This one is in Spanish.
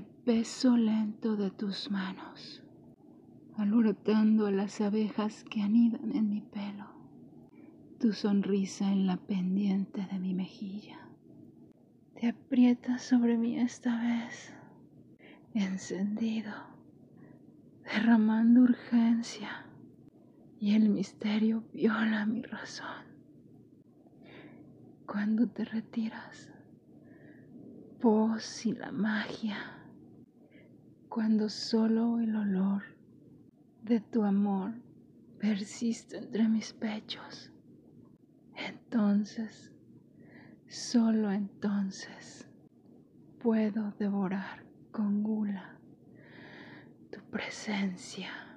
el peso lento de tus manos, alborotando a las abejas que anidan en mi pelo, tu sonrisa en la pendiente de mi mejilla. Te aprietas sobre mí esta vez, encendido, derramando urgencia, y el misterio viola mi razón. Cuando te retiras, voz y la magia cuando solo el olor de tu amor persiste entre mis pechos. Entonces, solo entonces, puedo devorar con gula tu presencia.